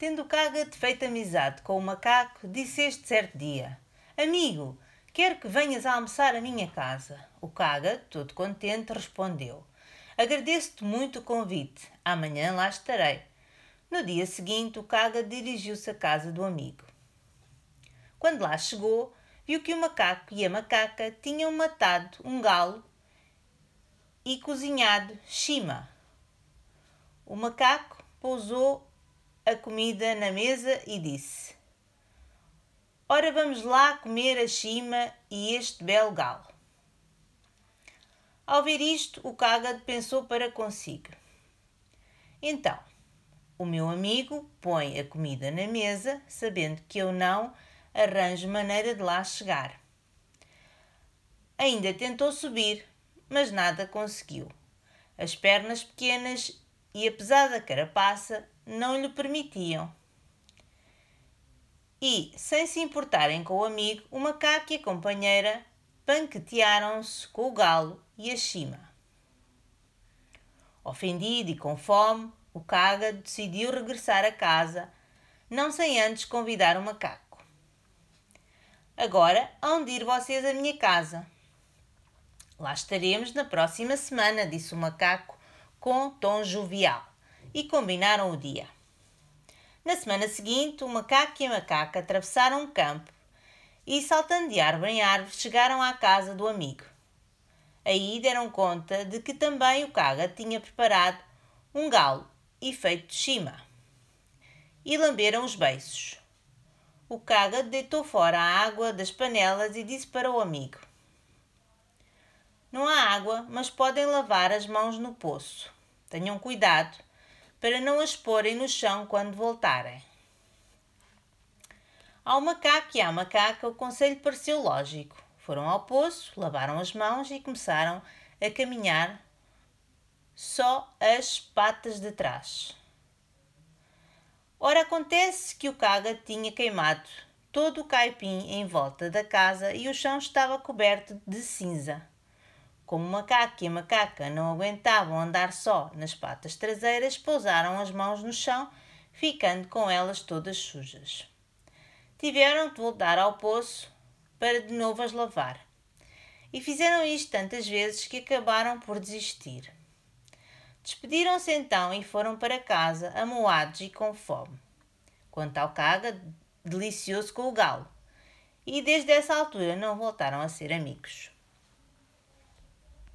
Tendo Caga feito amizade com o macaco, disse este certo dia: Amigo, quero que venhas a almoçar à minha casa. O Caga, todo contente, respondeu: Agradeço-te muito o convite. Amanhã lá estarei. No dia seguinte, o Caga dirigiu-se à casa do amigo. Quando lá chegou, viu que o macaco e a macaca tinham matado um galo e cozinhado chima. O macaco pousou a comida na mesa e disse: Ora, vamos lá comer a chima e este belo galo. Ao ver isto, o cágado pensou para consigo: Então, o meu amigo põe a comida na mesa, sabendo que eu não arranjo maneira de lá chegar. Ainda tentou subir, mas nada conseguiu. As pernas pequenas e a pesada carapaça não lhe permitiam. E, sem se importarem com o amigo, o macaco e a companheira banquetearam-se com o galo e a chima. Ofendido e com fome, o caga decidiu regressar a casa, não sem antes convidar o macaco. Agora hão de ir vocês à minha casa. Lá estaremos na próxima semana, disse o macaco com tom jovial e combinaram o dia. Na semana seguinte, o macaco e a macaca atravessaram um campo e, saltando de árvore em árvore, chegaram à casa do amigo. Aí deram conta de que também o caga tinha preparado um galo e feito de cima. E lamberam os beiços. O caga deitou fora a água das panelas e disse para o amigo: Não há água, mas podem lavar as mãos no poço. Tenham cuidado para não as porem no chão quando voltarem. Ao macaco e à macaca o conselho pareceu lógico. Foram ao poço, lavaram as mãos e começaram a caminhar só as patas de trás. Ora, acontece que o caga tinha queimado todo o caipim em volta da casa e o chão estava coberto de cinza. Como o macaco e a macaca não aguentavam andar só nas patas traseiras, pousaram as mãos no chão, ficando com elas todas sujas. Tiveram de voltar ao poço para de novo as lavar. E fizeram isto tantas vezes que acabaram por desistir. Despediram-se então e foram para casa, amoados e com fome. Quanto ao caga, deliciou-se com o galo. E desde essa altura não voltaram a ser amigos.